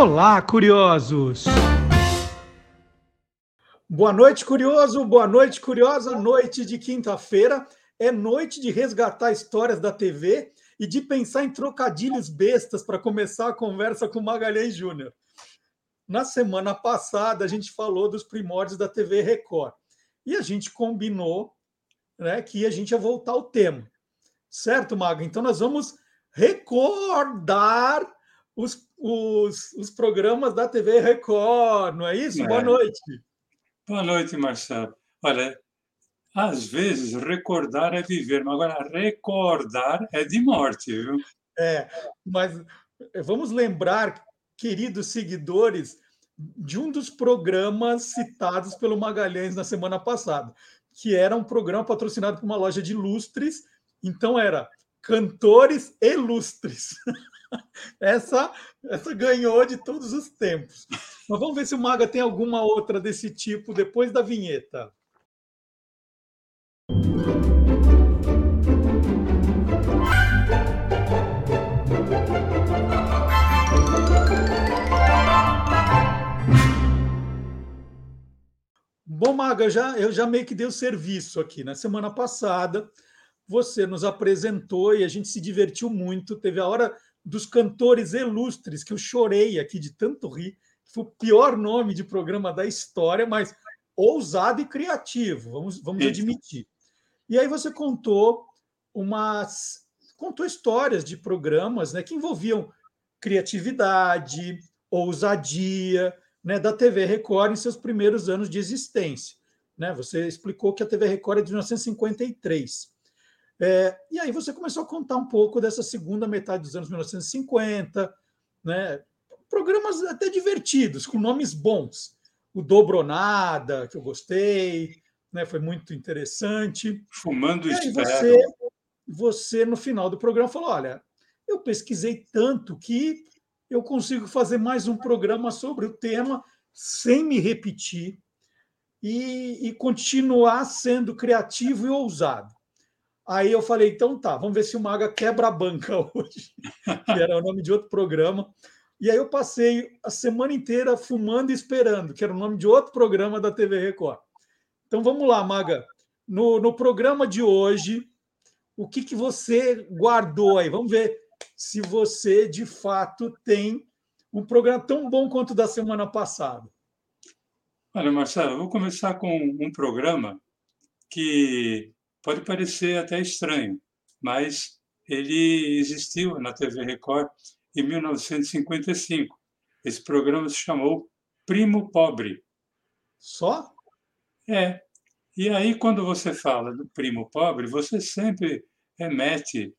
Olá, curiosos! Boa noite, curioso! Boa noite, curiosa! Noite de quinta-feira é noite de resgatar histórias da TV e de pensar em trocadilhos bestas para começar a conversa com Magalhães Júnior. Na semana passada, a gente falou dos primórdios da TV Record e a gente combinou né, que a gente ia voltar ao tema. Certo, Maga? Então, nós vamos recordar os, os, os programas da TV Record, não é isso? É. Boa noite. Boa noite, Marcelo. Olha, às vezes recordar é viver, mas agora recordar é de morte, viu? É, mas vamos lembrar, queridos seguidores, de um dos programas citados pelo Magalhães na semana passada, que era um programa patrocinado por uma loja de lustres. Então era cantores ilustres. essa, essa ganhou de todos os tempos. Mas vamos ver se o Maga tem alguma outra desse tipo depois da vinheta. Bom, Maga, já, eu já meio que dei o serviço aqui. Na semana passada, você nos apresentou e a gente se divertiu muito. Teve a hora dos cantores ilustres, que eu chorei aqui de tanto rir. Foi o pior nome de programa da história, mas ousado e criativo, vamos, vamos admitir. E aí você contou umas contou histórias de programas né, que envolviam criatividade, ousadia, né, da TV Record em seus primeiros anos de existência. Né? Você explicou que a TV Record é de 1953. É, e aí você começou a contar um pouco dessa segunda metade dos anos 1950, né? programas até divertidos, com nomes bons. O Dobronada, que eu gostei, né? foi muito interessante. Fumando e aí você, você, no final do programa, falou: olha, eu pesquisei tanto que eu consigo fazer mais um programa sobre o tema sem me repetir e, e continuar sendo criativo e ousado. Aí eu falei, então tá, vamos ver se o Maga quebra a banca hoje, que era o nome de outro programa. E aí eu passei a semana inteira fumando e esperando, que era o nome de outro programa da TV Record. Então vamos lá, Maga. No, no programa de hoje, o que, que você guardou aí? Vamos ver se você de fato tem um programa tão bom quanto o da semana passada. Olha, Marcelo, eu vou começar com um programa que pode parecer até estranho, mas ele existiu na TV Record em 1955. Esse programa se chamou Primo Pobre. Só? É. E aí, quando você fala do primo pobre, você sempre remete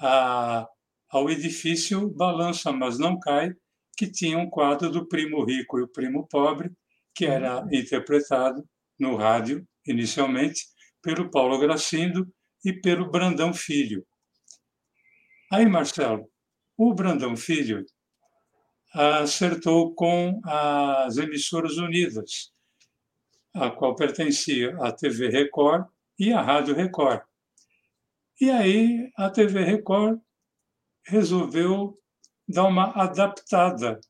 a ao edifício Balança, mas não cai, que tinha um quadro do primo rico e o primo pobre, que era uhum. interpretado no rádio, inicialmente, pelo Paulo Gracindo e pelo Brandão Filho. Aí, Marcelo, o Brandão Filho acertou com as emissoras unidas, a qual pertencia a TV Record e a Rádio Record. E aí a TV Record resolveu dar uma adaptada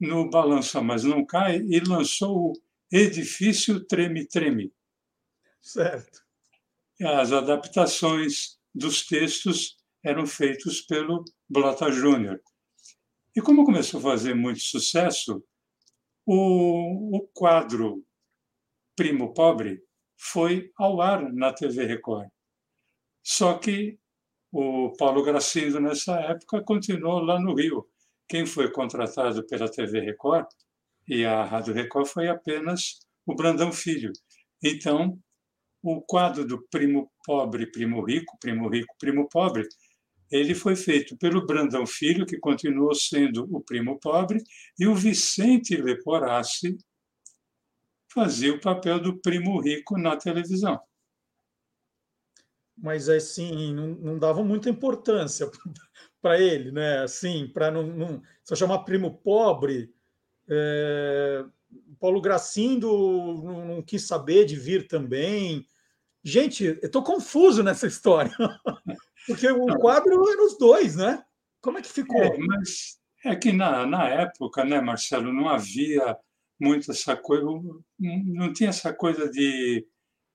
no Balança Mas Não Cai e lançou o Edifício Treme Treme. Certo. As adaptações dos textos eram feitos pelo Blota Júnior. E como começou a fazer muito sucesso, o, o quadro Primo Pobre foi ao ar na TV Record. Só que o Paulo Gracindo, nessa época, continuou lá no Rio. Quem foi contratado pela TV Record e a Rádio Record foi apenas o Brandão Filho. Então, o quadro do primo pobre, primo rico, primo rico, primo pobre, ele foi feito pelo Brandão Filho, que continuou sendo o primo pobre, e o Vicente Leporassi fazia o papel do primo rico na televisão mas assim, não, não dava muita importância para ele, né? Assim, para não, não só chamar primo pobre. É, Paulo Gracindo não, não, quis saber de vir também. Gente, eu estou confuso nessa história, porque o quadro era os dois, né? Como é que ficou? É, mas É que na, na época, né, Marcelo, não havia muito essa coisa, não tinha essa coisa de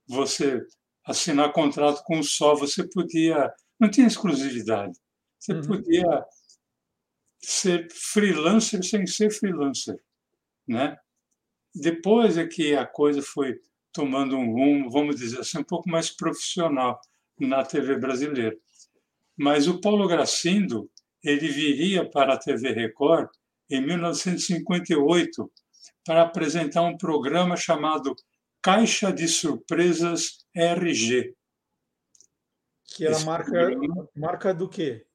você assinar contrato com um só, você podia, não tinha exclusividade, você uhum. podia ser freelancer sem ser freelancer, né? Depois é que a coisa foi tomando um rumo, vamos dizer assim, um pouco mais profissional na TV brasileira. Mas o Paulo Gracindo, ele viria para a TV Record em 1958 para apresentar um programa chamado Caixa de Surpresas RG. Que era marca, programa, marca do quê?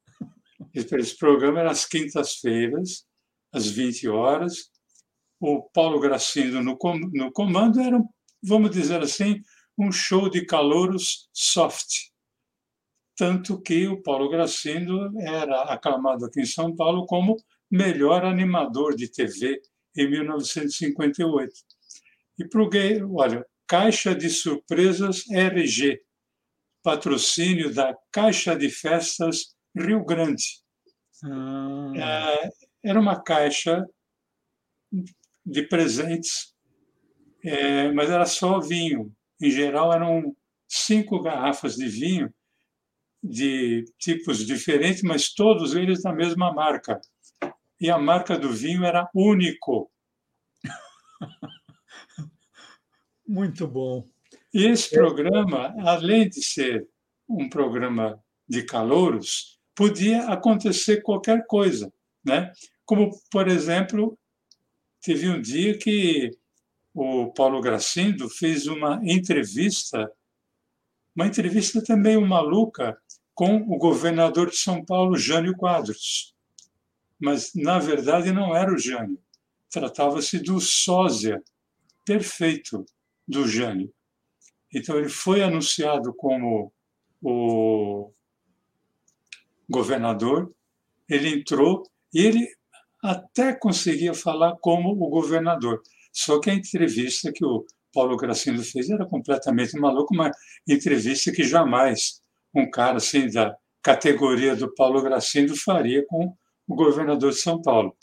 Esse programa era às quintas-feiras, às 20 horas. O Paulo Gracindo no, no comando era, vamos dizer assim, um show de calouros soft. Tanto que o Paulo Gracindo era aclamado aqui em São Paulo como melhor animador de TV em 1958. E para o gay, olha, Caixa de Surpresas RG, patrocínio da Caixa de Festas Rio Grande. Ah. É, era uma caixa de presentes, é, mas era só vinho. Em geral, eram cinco garrafas de vinho de tipos diferentes, mas todos eles da mesma marca. E a marca do vinho era único. Muito bom. E esse programa, além de ser um programa de calouros, podia acontecer qualquer coisa, né? Como, por exemplo, teve um dia que o Paulo Gracindo fez uma entrevista, uma entrevista também maluca, com o governador de São Paulo, Jânio Quadros. Mas, na verdade, não era o Jânio. Tratava-se do sósia perfeito do Jânio. Então, ele foi anunciado como o governador, ele entrou e ele até conseguia falar como o governador. Só que a entrevista que o Paulo Gracindo fez era completamente maluco, uma entrevista que jamais um cara assim da categoria do Paulo Gracindo faria com o governador de São Paulo.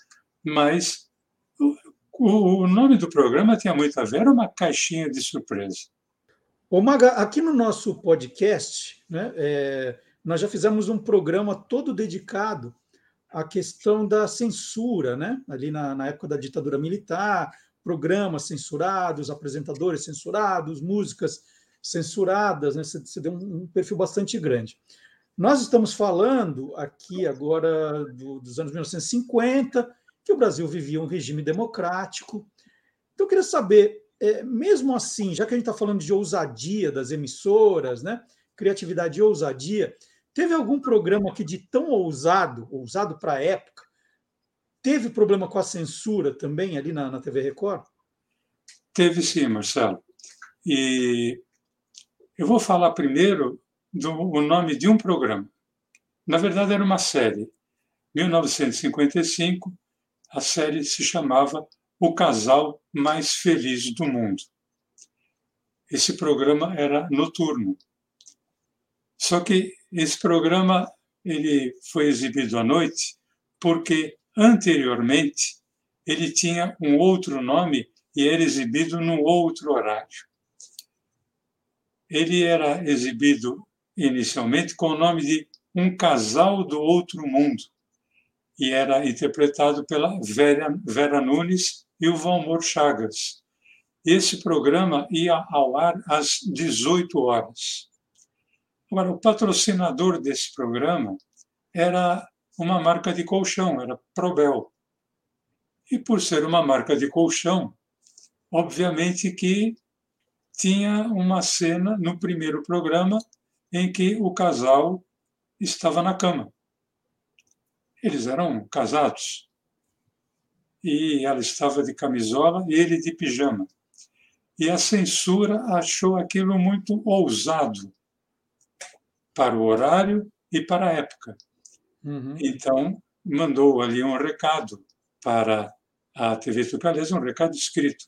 Mas o, o nome do programa tinha muito a ver, era uma caixinha de surpresa. Ô Maga, aqui no nosso podcast, né, é, nós já fizemos um programa todo dedicado à questão da censura, né? ali na, na época da ditadura militar, programas censurados, apresentadores censurados, músicas censuradas, né? Você, deu um, perfil bastante grande. Nós estamos falando aqui agora do, dos anos 1950, que o Brasil vivia um regime democrático. Então, eu queria saber, é, mesmo assim, já que a gente está falando de ousadia das emissoras, né? criatividade e ousadia, teve algum programa que de tão ousado, ousado para a época, teve problema com a censura também ali na, na TV Record? Teve sim, Marcelo. E eu vou falar primeiro do o nome de um programa. Na verdade, era uma série. 1955, a série se chamava O Casal Mais Feliz do Mundo. Esse programa era noturno. Só que esse programa ele foi exibido à noite porque anteriormente ele tinha um outro nome e era exibido num outro horário. Ele era exibido inicialmente com o nome de Um Casal do Outro Mundo e era interpretado pela Vera, Vera Nunes e o Valmor Chagas. Esse programa ia ao ar às 18 horas. Agora, o patrocinador desse programa era uma marca de colchão, era Probel. E por ser uma marca de colchão, obviamente que tinha uma cena no primeiro programa em que o casal estava na cama. Eles eram casados. E ela estava de camisola e ele de pijama. E a censura achou aquilo muito ousado para o horário e para a época. Uhum. Então, mandou ali um recado para a TV Tucalesa, um recado escrito,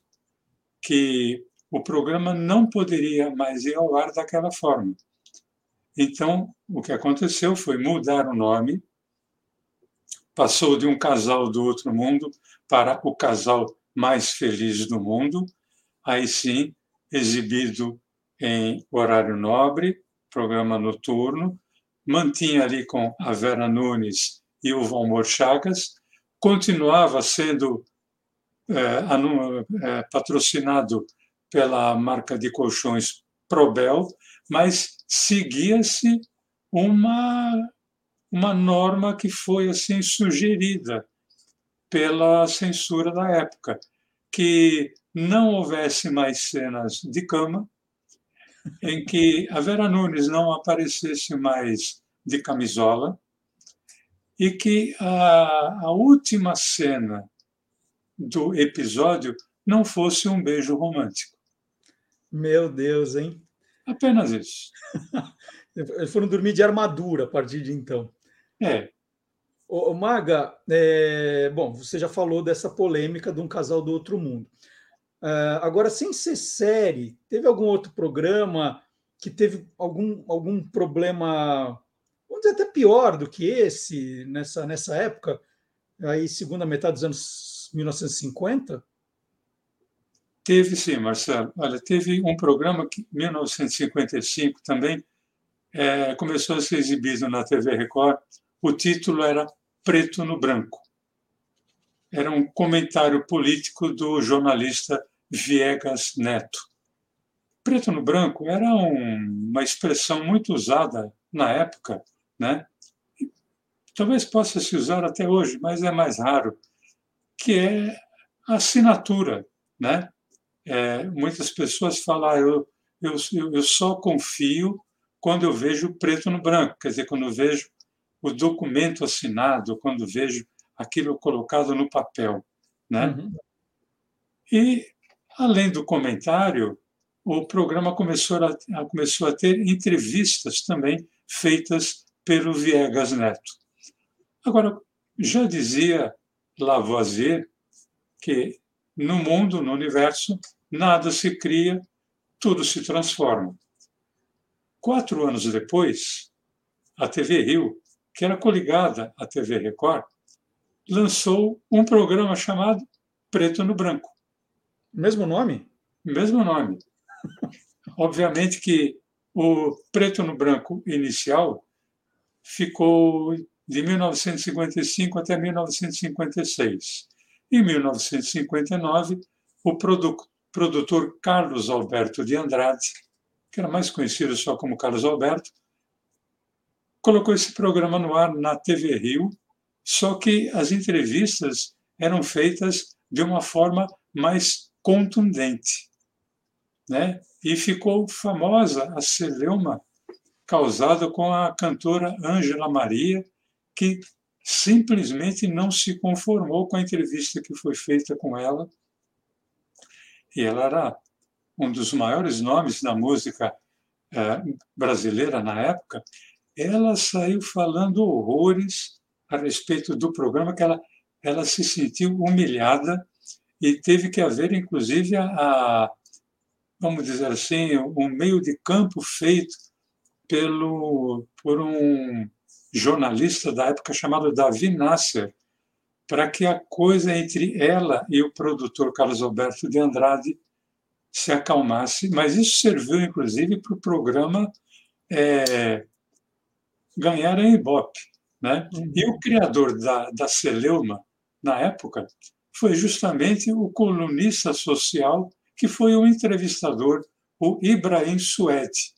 que o programa não poderia mais ir ao ar daquela forma. Então, o que aconteceu foi mudar o nome passou de um casal do outro mundo para o casal mais feliz do mundo, aí sim, exibido em horário nobre, programa noturno, mantinha ali com a Vera Nunes e o Valmor Chagas, continuava sendo é, é, patrocinado pela marca de colchões Probel, mas seguia-se uma, uma norma que foi assim sugerida pela censura da época, que não houvesse mais cenas de cama, em que a Vera Nunes não aparecesse mais de camisola e que a, a última cena do episódio não fosse um beijo romântico. Meu Deus, hein? Apenas isso. Eles foram dormir de armadura a partir de então. É. Ô, Maga, é... bom, você já falou dessa polêmica de um casal do outro mundo. Uh, agora, sem ser série, teve algum outro programa que teve algum, algum problema, vamos dizer, até pior do que esse nessa, nessa época, aí segunda metade dos anos 1950? Teve sim, Marcelo. Olha, teve um programa que, em 1955 também, é, começou a ser exibido na TV Record. O título era Preto no Branco. Era um comentário político do jornalista Viegas Neto. Preto no branco era um, uma expressão muito usada na época, né? talvez possa se usar até hoje, mas é mais raro, que é a assinatura, né? É, muitas pessoas falam, ah, eu, eu, eu só confio quando eu vejo preto no branco, quer dizer, quando eu vejo o documento assinado, quando vejo aquilo colocado no papel, né? Uhum. E Além do comentário, o programa começou a, começou a ter entrevistas também feitas pelo Viegas Neto. Agora, já dizia Lavoisier que no mundo, no universo, nada se cria, tudo se transforma. Quatro anos depois, a TV Rio, que era coligada à TV Record, lançou um programa chamado Preto no Branco. Mesmo nome? Mesmo nome. Obviamente que o preto no branco inicial ficou de 1955 até 1956. Em 1959, o produtor Carlos Alberto de Andrade, que era mais conhecido só como Carlos Alberto, colocou esse programa no ar na TV Rio, só que as entrevistas eram feitas de uma forma mais contundente. Né? E ficou famosa a celeuma causada com a cantora Ângela Maria, que simplesmente não se conformou com a entrevista que foi feita com ela. E ela era um dos maiores nomes da música eh, brasileira na época. Ela saiu falando horrores a respeito do programa, que ela, ela se sentiu humilhada e teve que haver, inclusive, a, a vamos dizer assim, um meio de campo feito pelo por um jornalista da época chamado Davi Nasser, para que a coisa entre ela e o produtor Carlos Alberto de Andrade se acalmasse, mas isso serviu, inclusive, para o programa é, ganhar em Ibope. Né? E o criador da, da Celeuma, na época, foi justamente o colunista social que foi o entrevistador, o Ibrahim Suede.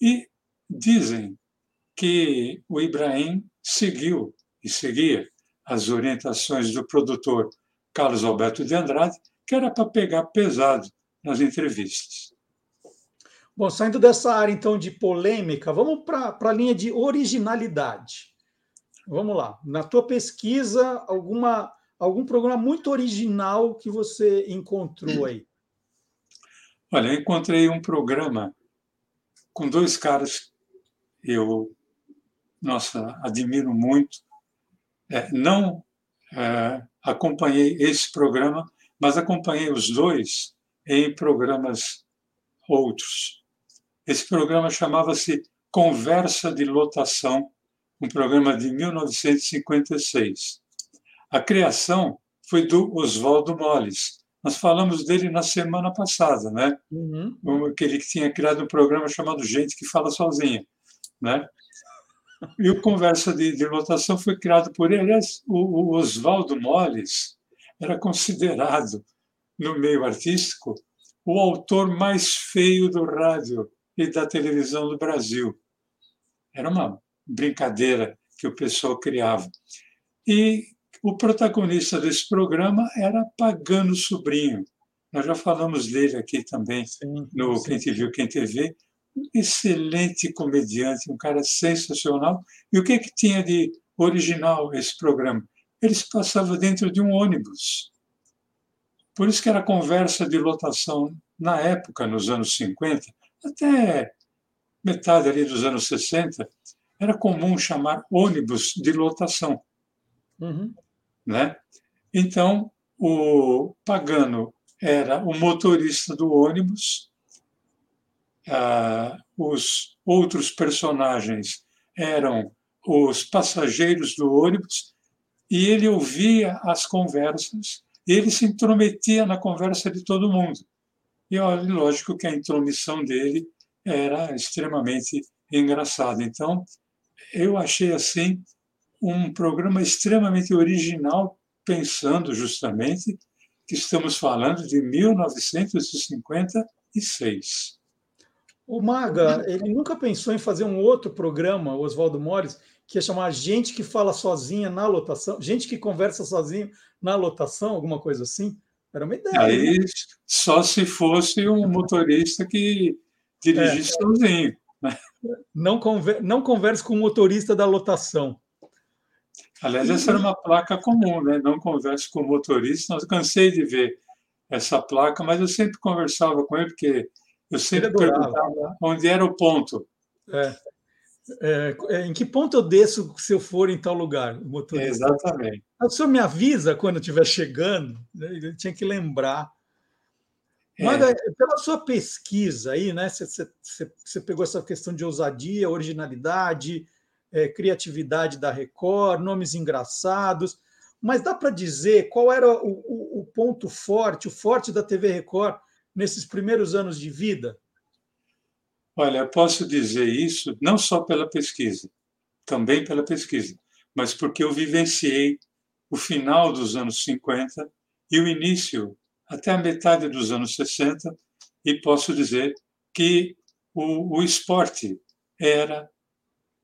E dizem que o Ibrahim seguiu e seguia as orientações do produtor Carlos Alberto de Andrade, que era para pegar pesado nas entrevistas. Bom, saindo dessa área então de polêmica, vamos para a linha de originalidade. Vamos lá. Na tua pesquisa, alguma algum programa muito original que você encontrou aí? Olha, eu encontrei um programa com dois caras que eu, nossa, admiro muito. É, não é, acompanhei esse programa, mas acompanhei os dois em programas outros. Esse programa chamava-se Conversa de Lotação, um programa de 1956. A criação foi do Oswaldo Molles. Nós falamos dele na semana passada, né? Uhum. Aquele que tinha criado um programa chamado Gente que Fala Sozinha, né? E o Conversa de, de Lotação foi criado por ele. O, o Oswaldo Molles era considerado, no meio artístico, o autor mais feio do rádio e da televisão do Brasil. Era uma brincadeira que o pessoal criava. E o protagonista desse programa era Pagano Sobrinho. Nós já falamos dele aqui também sim, no sim. Quem Te Viu, Quem Te Vê. Um excelente comediante, um cara sensacional. E o que, que tinha de original esse programa? Ele se passava dentro de um ônibus. Por isso que era conversa de lotação na época, nos anos 50, até metade ali dos anos 60, era comum chamar ônibus de lotação. Uhum. Né? Então, o Pagano era o motorista do ônibus, ah, os outros personagens eram os passageiros do ônibus, e ele ouvia as conversas, ele se intrometia na conversa de todo mundo. E olha, lógico que a intromissão dele era extremamente engraçada. Então, eu achei assim um programa extremamente original, pensando justamente que estamos falando de 1956. O Maga, ele nunca pensou em fazer um outro programa, Oswaldo Mores, que ia chamar Gente que fala sozinha na lotação, gente que conversa sozinho na lotação, alguma coisa assim? Era uma ideia. Aí, né? só se fosse um motorista que dirigisse é. sozinho. Né? Não, conver, não converse com o motorista da lotação. Aliás, essa era uma placa comum, né? Não converse com o motorista. Eu cansei de ver essa placa, mas eu sempre conversava com ele, porque eu sempre perguntava onde era o ponto. É. É, é, em que ponto eu desço se eu for em tal lugar? motorista. Exatamente. O senhor me avisa quando eu estiver chegando? Né? Eu tinha que lembrar. É. É, pela sua pesquisa aí, né? Você, você, você, pegou essa questão de ousadia, originalidade, é, criatividade da Record, nomes engraçados. Mas dá para dizer qual era o, o, o ponto forte, o forte da TV Record nesses primeiros anos de vida? Olha, posso dizer isso não só pela pesquisa, também pela pesquisa, mas porque eu vivenciei o final dos anos 50 e o início até a metade dos anos 60 e posso dizer que o, o esporte era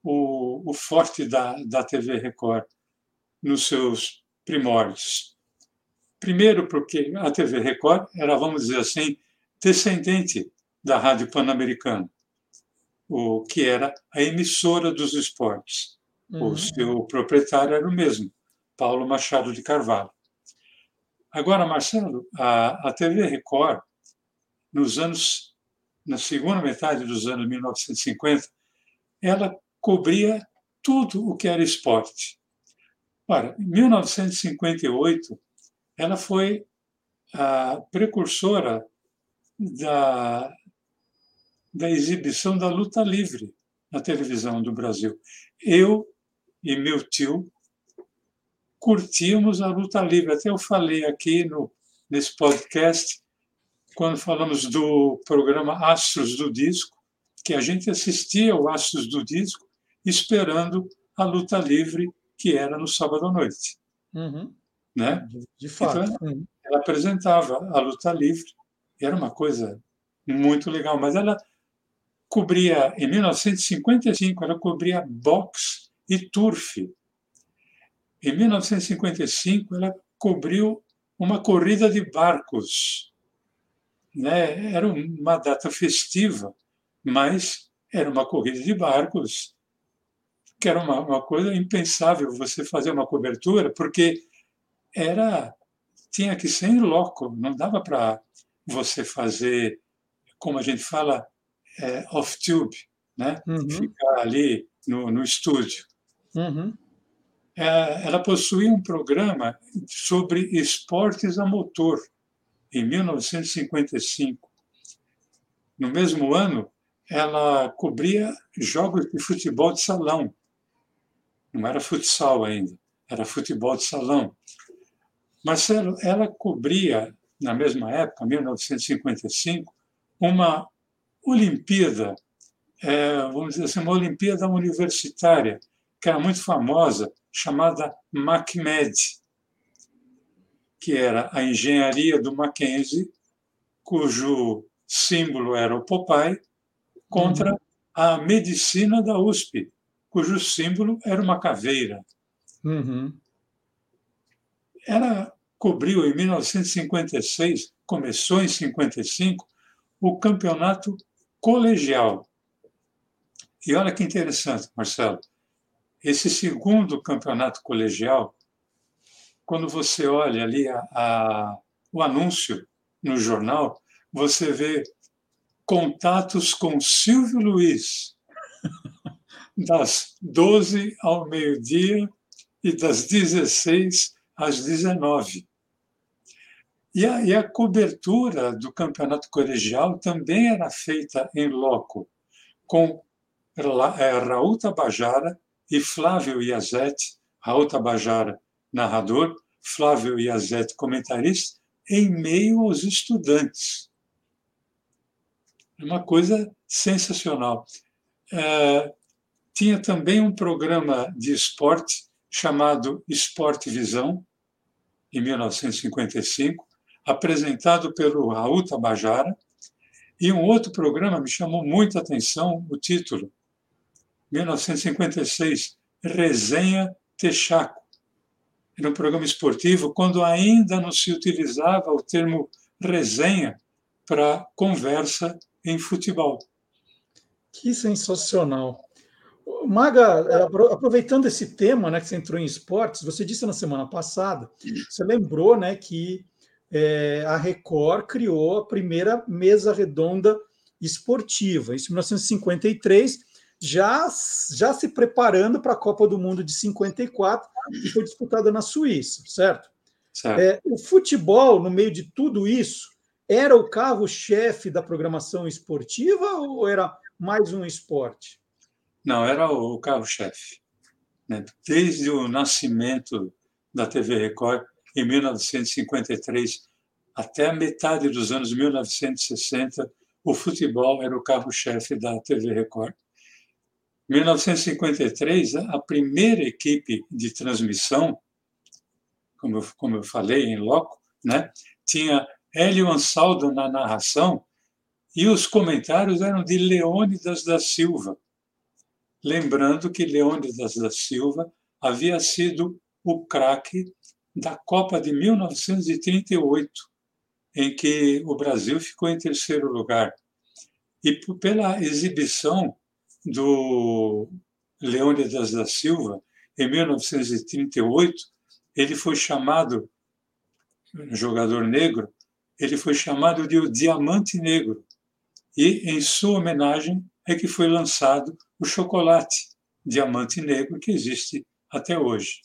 o, o forte da, da TV Record nos seus primórdios. Primeiro, porque a TV Record era, vamos dizer assim, descendente da Rádio Pan-Americana o que era a emissora dos esportes. Uhum. O seu proprietário era o mesmo, Paulo Machado de Carvalho. Agora, Marcelo, a, a TV Record, nos anos, na segunda metade dos anos 1950, ela cobria tudo o que era esporte. Ora, em 1958, ela foi a precursora da, da exibição da luta livre na televisão do Brasil. Eu e meu tio curtimos a luta livre. Até eu falei aqui no, nesse podcast, quando falamos do programa Astros do Disco, que a gente assistia ao Astros do Disco esperando a luta livre que era no sábado à noite. Uhum. Né? De fato. Então, ela, ela apresentava a luta livre, era uma coisa muito legal, mas ela cobria, em 1955, ela cobria boxe e turf. Em 1955, ela cobriu uma corrida de barcos. Né? Era uma data festiva, mas era uma corrida de barcos, que era uma, uma coisa impensável você fazer uma cobertura, porque era tinha que ser em loco, não dava para você fazer, como a gente fala, é, off-tube, né? Uhum. ficar ali no, no estúdio. Uhum. É, ela possuía um programa sobre esportes a motor, em 1955. No mesmo ano, ela cobria jogos de futebol de salão. Não era futsal ainda, era futebol de salão. Marcelo, ela cobria, na mesma época, 1955, uma Olimpíada, é, vamos dizer assim, uma Olimpíada universitária, que era muito famosa, chamada MacMed, que era a engenharia do Mackenzie, cujo símbolo era o Popeye, contra uhum. a medicina da USP, cujo símbolo era uma caveira. Uhum. Ela cobriu em 1956, começou em 55, o campeonato colegial. E olha que interessante, Marcelo. Esse segundo campeonato colegial, quando você olha ali a, a, o anúncio no jornal, você vê contatos com Silvio Luiz, das 12 ao meio-dia e das 16 às 19. E a, e a cobertura do campeonato colegial também era feita em loco, com é, Raul Tabajara e Flávio Iazete, Raul Tabajara, narrador, Flávio Iazete, comentarista, em meio aos estudantes. Uma coisa sensacional. É, tinha também um programa de esporte chamado Esporte Visão, em 1955, apresentado pelo Raul Tabajara, e um outro programa me chamou muita atenção, o título, 1956, Resenha Texaco. Era um programa esportivo quando ainda não se utilizava o termo resenha para conversa em futebol. Que sensacional. Maga, aproveitando esse tema, né, que você entrou em esportes, você disse na semana passada, você lembrou, né, que é, a Record criou a primeira mesa redonda esportiva, isso em 1953, já, já se preparando para a Copa do Mundo de 54, que foi disputada na Suíça, certo? certo. É, o futebol, no meio de tudo isso, era o carro-chefe da programação esportiva ou era mais um esporte? Não, era o carro-chefe. Né? Desde o nascimento da TV Record, em 1953, até a metade dos anos 1960, o futebol era o carro-chefe da TV Record. 1953, a primeira equipe de transmissão, como eu, como eu falei em loco, né, tinha Hélio Ansaldo na narração e os comentários eram de Leônidas da Silva. Lembrando que Leônidas da Silva havia sido o craque da Copa de 1938, em que o Brasil ficou em terceiro lugar. E pela exibição do Leônidas da Silva, em 1938, ele foi chamado, jogador negro, ele foi chamado de o Diamante Negro. E, em sua homenagem, é que foi lançado o chocolate Diamante Negro, que existe até hoje.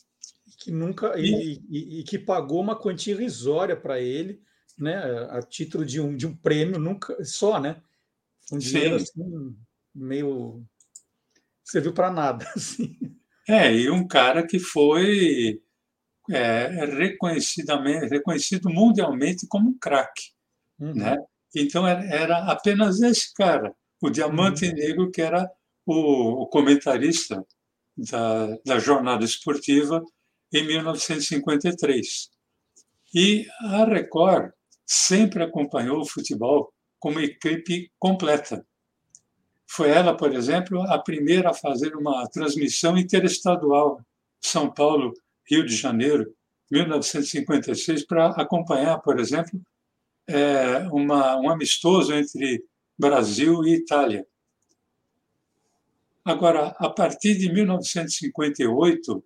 Que nunca e, e, e que pagou uma quantia irrisória para ele, né, a título de um, de um prêmio, nunca só, né? Um dinheiro Sim. assim, meio serviu para nada. Assim. É, e um cara que foi é, reconhecidamente, reconhecido mundialmente como um craque. Uhum. Né? Então era apenas esse cara, o Diamante uhum. Negro, que era o, o comentarista da, da jornada esportiva em 1953. E a Record sempre acompanhou o futebol como equipe completa. Foi ela, por exemplo, a primeira a fazer uma transmissão interestadual São Paulo, Rio de Janeiro, 1956, para acompanhar, por exemplo, é, uma, um amistoso entre Brasil e Itália. Agora, a partir de 1958,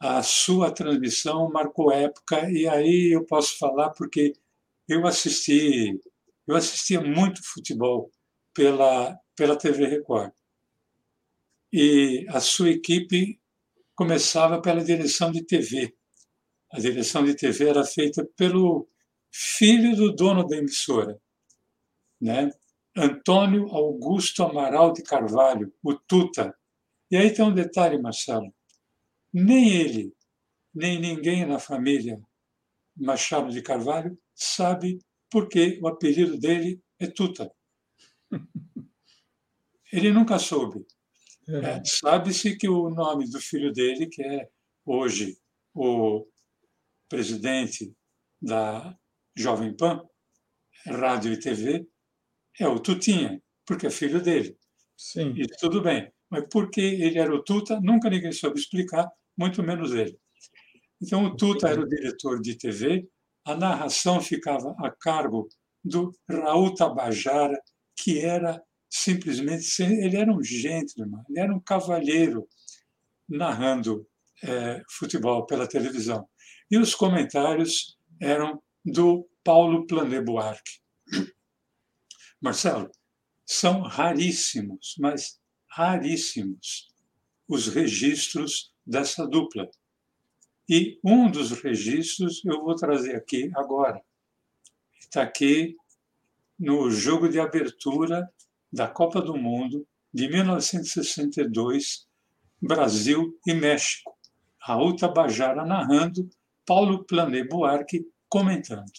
a sua transmissão marcou época e aí eu posso falar porque eu assisti, eu assistia muito futebol pela pela TV Record. E a sua equipe começava pela direção de TV. A direção de TV era feita pelo filho do dono da emissora, né? Antônio Augusto Amaral de Carvalho, o Tuta. E aí tem um detalhe, Marcelo. nem ele, nem ninguém na família Machado de Carvalho sabe por que o apelido dele é Tuta. Ele nunca soube. É, Sabe-se que o nome do filho dele, que é hoje o presidente da Jovem Pan, Rádio e TV, é o Tutinha, porque é filho dele. Sim. E tudo bem. Mas por que ele era o Tuta, nunca ninguém soube explicar, muito menos ele. Então, o Tuta era o diretor de TV, a narração ficava a cargo do Raul Tabajara, que era simplesmente. Ele era um gentleman, ele era um cavalheiro narrando é, futebol pela televisão. E os comentários eram do Paulo Plané Buarque. Marcelo, são raríssimos, mas raríssimos os registros dessa dupla. E um dos registros eu vou trazer aqui agora. Está aqui no jogo de abertura da Copa do Mundo de 1962, Brasil e México. Raul Tabajara narrando, Paulo Plané Buarque comentando.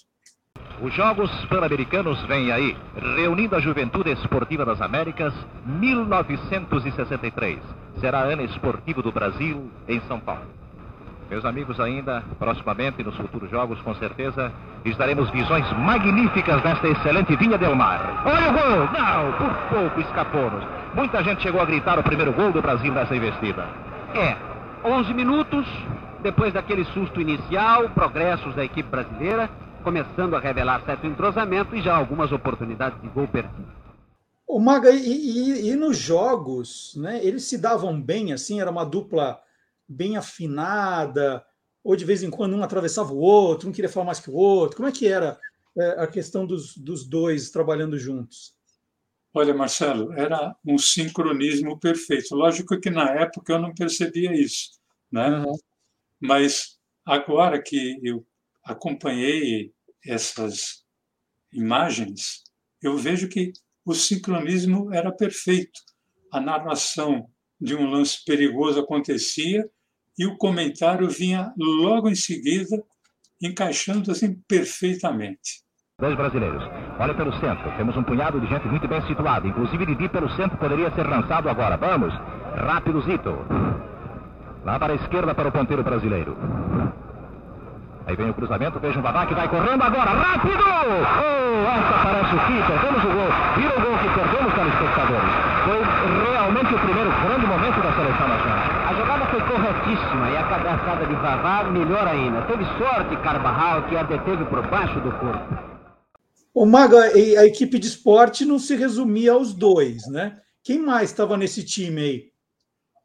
Os Jogos Pan-Americanos vêm aí, reunindo a Juventude Esportiva das Américas, 1963. Será ano esportivo do Brasil em São Paulo. Meus amigos, ainda, proximamente, nos futuros jogos, com certeza, estaremos visões magníficas desta excelente Vinha Del Mar. Olha o gol! Não, por pouco escapou-nos. Muita gente chegou a gritar o primeiro gol do Brasil nessa investida. É, 11 minutos, depois daquele susto inicial, progressos da equipe brasileira, começando a revelar certo entrosamento e já algumas oportunidades de gol perdido. O Maga, e, e, e, nos jogos, né? Eles se davam bem, assim, era uma dupla bem afinada, ou de vez em quando um atravessava o outro, um queria falar mais que o outro. Como é que era é, a questão dos, dos dois trabalhando juntos? Olha, Marcelo, era um sincronismo perfeito. Lógico que na época eu não percebia isso, né? Uhum. Mas agora que eu acompanhei essas imagens, eu vejo que o sincronismo era perfeito. A narração de um lance perigoso acontecia e o comentário vinha logo em seguida, encaixando assim perfeitamente. Dois brasileiros. Olha pelo centro. Temos um punhado de gente muito bem situada. Inclusive Didi pelo centro poderia ser lançado agora. Vamos. Rápido Zito. Lá para a esquerda para o ponteiro brasileiro. Aí vem o cruzamento, veja o Babá que vai correndo agora, rápido! Oh, essa parece o fim, perdemos o gol. Vira o gol que perdemos, telespectadores. Foi realmente o primeiro grande momento da seleção nacional. A jogada foi corretíssima e a cabeçada de Vavá melhor ainda. Teve sorte Carvajal que a deteve por baixo do corpo. O Maga, a equipe de esporte não se resumia aos dois, né? Quem mais estava nesse time aí?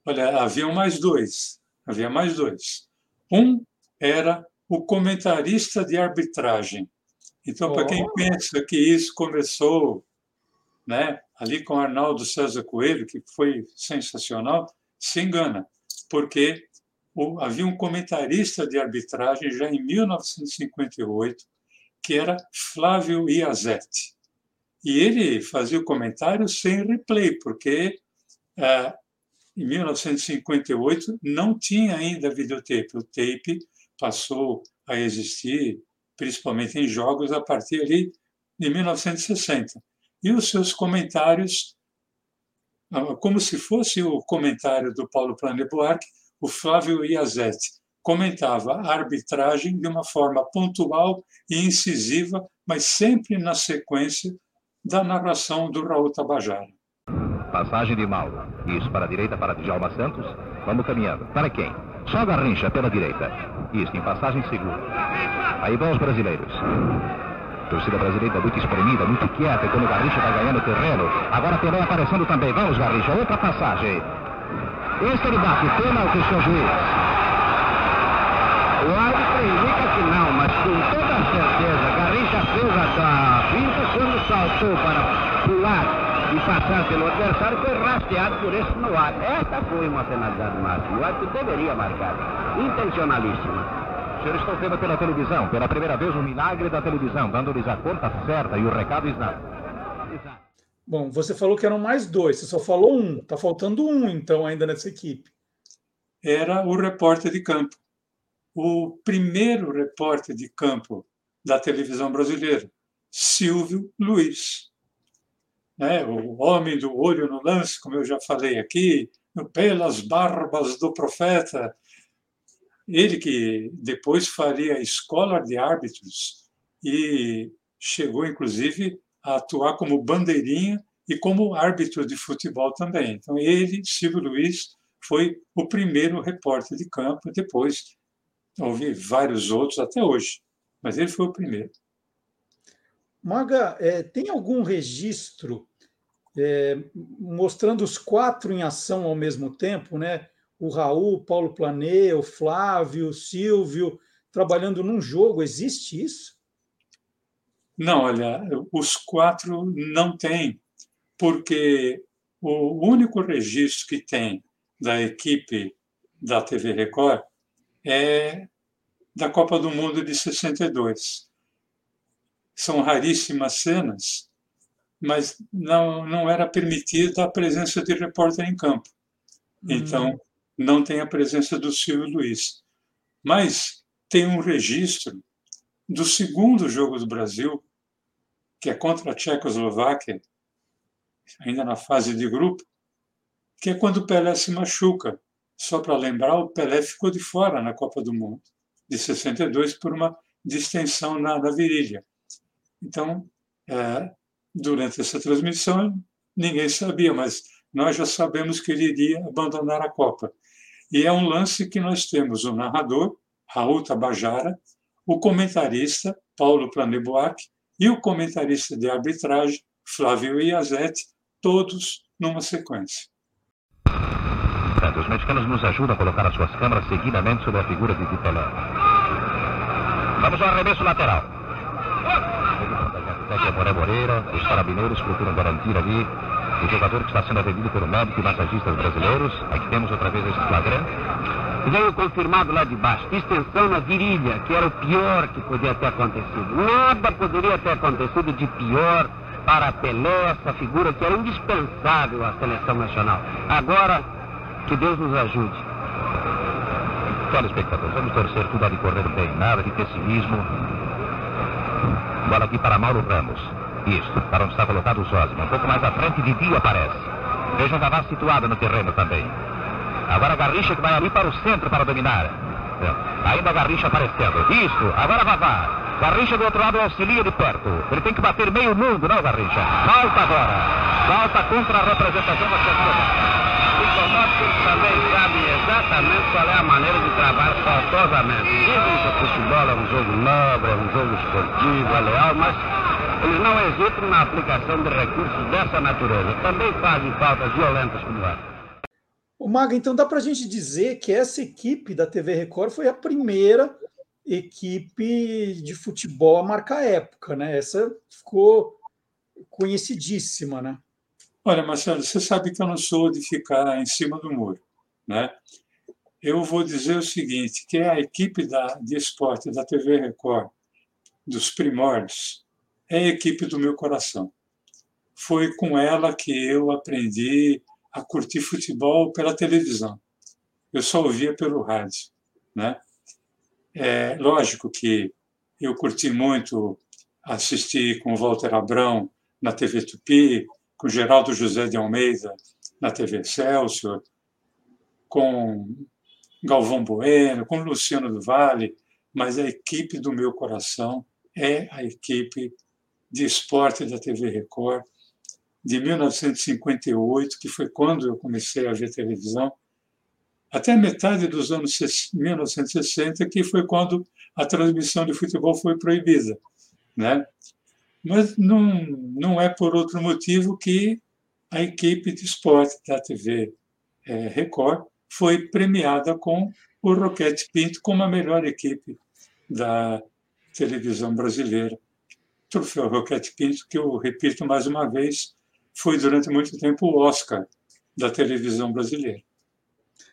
Olha, havia mais dois. Havia mais dois. Um era o comentarista de arbitragem. Então, oh. para quem pensa que isso começou né, ali com Arnaldo César Coelho, que foi sensacional, se engana, porque o, havia um comentarista de arbitragem já em 1958, que era Flávio Iazetti. E ele fazia o comentário sem replay, porque é, em 1958 não tinha ainda videotape. O tape passou a existir, principalmente em jogos, a partir ali de 1960. E os seus comentários, ah, como se fosse o comentário do Paulo Plane Buarque, o Flávio Iazetti comentava a arbitragem de uma forma pontual e incisiva, mas sempre na sequência da narração do Raul Tabajara. Passagem de Mauro. Isso, para a direita, para Djalma Santos. Vamos caminhando. Para quem? Só Garrincha pela direita. Isso, em passagem segura. Aí vão os brasileiros. Torcida brasileira muito espremida, muito quieta, quando o Garrincha vai ganhando terreno. Agora Pelé aparecendo também. Vamos, Garrincha, outra passagem. Esse ele bate, o seu juiz. O árbitro indica que não, mas com toda certeza, Garrincha fez a finta quando saltou para pular e passar pelo adversário foi rasteado por esse no ar. Esta foi uma penalidade máxima. O árbitro deveria marcar. Intencionalíssima. Os senhores estão vendo pela televisão, pela primeira vez, o milagre da televisão, dando-lhes a conta certa e o recado exato. Bom, você falou que eram mais dois, você só falou um. Está faltando um, então, ainda nessa equipe. era o repórter de campo. O primeiro repórter de campo da televisão brasileira, Silvio Luiz. Né? O homem do olho no lance, como eu já falei aqui, pelas barbas do profeta. Ele que depois faria escola de árbitros e chegou, inclusive, a atuar como bandeirinha e como árbitro de futebol também. Então, ele, Silvio Luiz, foi o primeiro repórter de campo, depois houve vários outros até hoje, mas ele foi o primeiro. Maga, é, tem algum registro é, mostrando os quatro em ação ao mesmo tempo, né? O Raul, Paulo Planê, o Flávio, o Silvio, trabalhando num jogo. Existe isso? Não, olha, os quatro não têm, porque o único registro que tem da equipe da TV Record é da Copa do Mundo de 62. São raríssimas cenas, mas não, não era permitida a presença de repórter em campo. Então, uhum. não tem a presença do Silvio Luiz. Mas tem um registro do segundo jogo do Brasil, que é contra a Tchecoslováquia, ainda na fase de grupo, que é quando o Pelé se machuca. Só para lembrar, o Pelé ficou de fora na Copa do Mundo, de 62, por uma distensão na, na virilha. Então, é, durante essa transmissão, ninguém sabia, mas nós já sabemos que ele iria abandonar a Copa. E é um lance que nós temos o narrador, Raul Tabajara, o comentarista, Paulo Planeboac, e o comentarista de arbitragem, Flávio Iazete, todos numa sequência. Os mexicanos nos ajudam a colocar as suas câmeras seguidamente sobre a figura de Pelé. Vamos ao arremesso lateral. O Moré Moreira, os carabineiros procuram garantir ali o jogador que está sendo atendido pelo médico e massagistas brasileiros. Aqui temos outra vez esse flagrante. Veio confirmado lá de baixo, extensão na virilha, que era o pior que podia ter acontecido. Nada poderia ter acontecido de pior para Pelé, essa figura que era indispensável à seleção nacional. Agora, que Deus nos ajude. Telespectadores, vamos torcer tudo a decorrer bem, nada de pessimismo. Bola aqui para Mauro Ramos. Isso, para onde está colocado o Zosma. Um pouco mais à frente, Didi aparece. Vejam Gavá situado no terreno também. Agora Garrincha que vai ali para o centro para dominar. Ainda Garrincha aparecendo. Isso, agora Vavá. Garrincha do outro lado auxilia de perto. Ele tem que bater meio mundo, não, Garrincha? Falta agora. Falta contra a representação da Secretaria. O também sabe exatamente qual é a maneira de trabalhar faltosamente. Dizem que o futebol é um jogo nobre, é um jogo esportivo, é leal, mas eles não hesitam na aplicação de recursos dessa natureza. Também fazem faltas violentas como essa. O Maga, então dá para a gente dizer que essa equipe da TV Record foi a primeira equipe de futebol a marcar época, né? Essa ficou conhecidíssima, né? Olha, Marcelo, você sabe que eu não sou de ficar em cima do muro, né? Eu vou dizer o seguinte, que a equipe da, de esporte da TV Record, dos primórdios, é a equipe do meu coração. Foi com ela que eu aprendi a curtir futebol pela televisão. Eu só ouvia pelo rádio, né? É lógico que eu curti muito assistir com Walter Abrão na TV Tupi, com Geraldo José de Almeida na TV Excelsior, com Galvão Bueno, com Luciano do Vale, mas a equipe do meu coração é a equipe de esporte da TV Record de 1958, que foi quando eu comecei a ver televisão, até metade dos anos 1960, que foi quando a transmissão de futebol foi proibida, né? Mas não, não é por outro motivo que a equipe de esporte da TV é, Record foi premiada com o Roquete Pinto como a melhor equipe da televisão brasileira. Troféu Roquete Pinto, que eu repito mais uma vez, foi durante muito tempo o Oscar da televisão brasileira.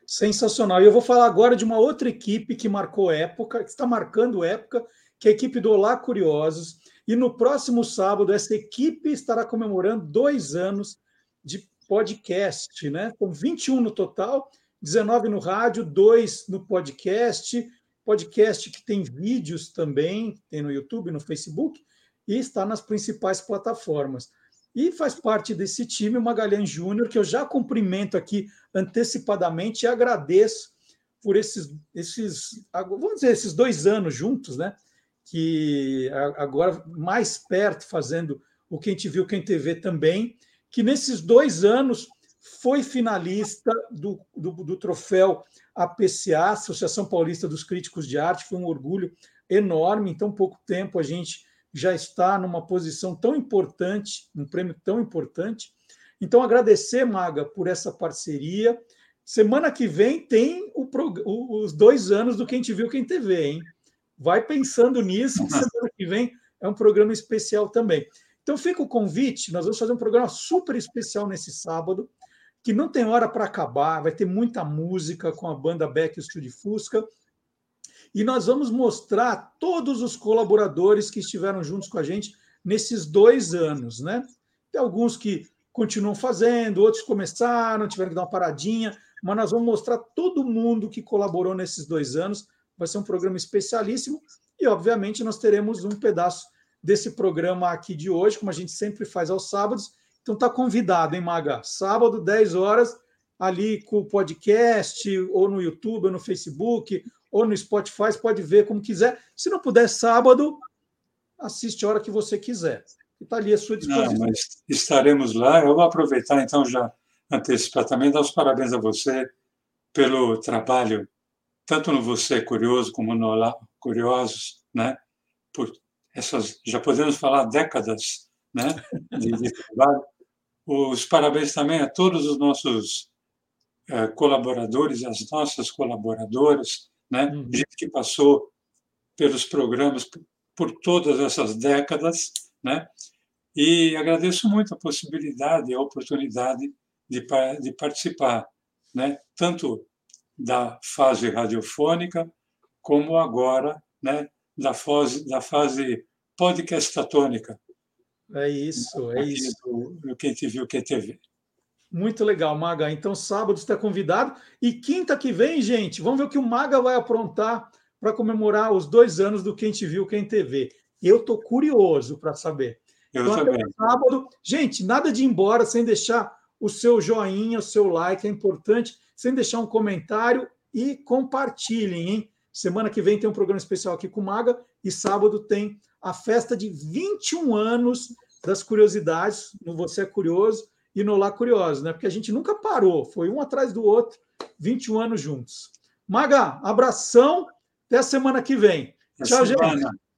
Sensacional. E eu vou falar agora de uma outra equipe que marcou época, que está marcando época, que é a equipe do Olá Curiosos, e no próximo sábado, essa equipe estará comemorando dois anos de podcast, né? Com 21 no total, 19 no rádio, dois no podcast, podcast que tem vídeos também, tem no YouTube, no Facebook, e está nas principais plataformas. E faz parte desse time o Magalhães Júnior, que eu já cumprimento aqui antecipadamente e agradeço por esses, esses, vamos dizer, esses dois anos juntos, né? Que agora mais perto, fazendo o Quem Te Viu, Quem TV também, que nesses dois anos foi finalista do, do, do troféu APCA, Associação Paulista dos Críticos de Arte, foi um orgulho enorme. Em tão pouco tempo a gente já está numa posição tão importante, um prêmio tão importante. Então, agradecer, Maga, por essa parceria. Semana que vem tem o, os dois anos do Quem Te Viu, Quem TV, hein? Vai pensando nisso, que semana que vem é um programa especial também. Então, fica o convite, nós vamos fazer um programa super especial nesse sábado, que não tem hora para acabar, vai ter muita música com a banda Beck Studio Fusca, e nós vamos mostrar todos os colaboradores que estiveram juntos com a gente nesses dois anos, né? Tem alguns que continuam fazendo, outros começaram, tiveram que dar uma paradinha, mas nós vamos mostrar todo mundo que colaborou nesses dois anos. Vai ser um programa especialíssimo e, obviamente, nós teremos um pedaço desse programa aqui de hoje, como a gente sempre faz aos sábados. Então tá convidado, hein, Maga? Sábado, 10 horas, ali com o podcast, ou no YouTube, ou no Facebook, ou no Spotify, pode ver como quiser. Se não puder sábado, assiste a hora que você quiser. Está ali à sua disposição. Não, mas estaremos lá. Eu vou aproveitar, então, já antecipar também, dar os parabéns a você pelo trabalho, tanto no Você Curioso como no Olá Curiosos, né? por essas, já podemos falar décadas né? de, de trabalho. Os parabéns também a todos os nossos eh, colaboradores, as nossas colaboradoras, né? Uhum. gente que passou pelos programas por todas essas décadas, né? E agradeço muito a possibilidade, a oportunidade de, de participar, né? Tanto da fase radiofônica como agora, né? Da fase da fase podcastatônica. É isso, é isso. O Quem Te Viu, Quem TV. Muito legal, Maga. Então, sábado está convidado. E quinta que vem, gente, vamos ver o que o Maga vai aprontar para comemorar os dois anos do Quem Te Viu, Quem TV. Eu estou curioso para saber. Eu então, também. sábado. Gente, nada de ir embora sem deixar o seu joinha, o seu like, é importante, sem deixar um comentário e compartilhem, hein? Semana que vem tem um programa especial aqui com o Maga e sábado tem a festa de 21 anos das curiosidades, no Você é Curioso e no Lá Curioso, né? Porque a gente nunca parou, foi um atrás do outro, 21 anos juntos. Maga, abração, até a semana que vem. Tchau, semana. gente.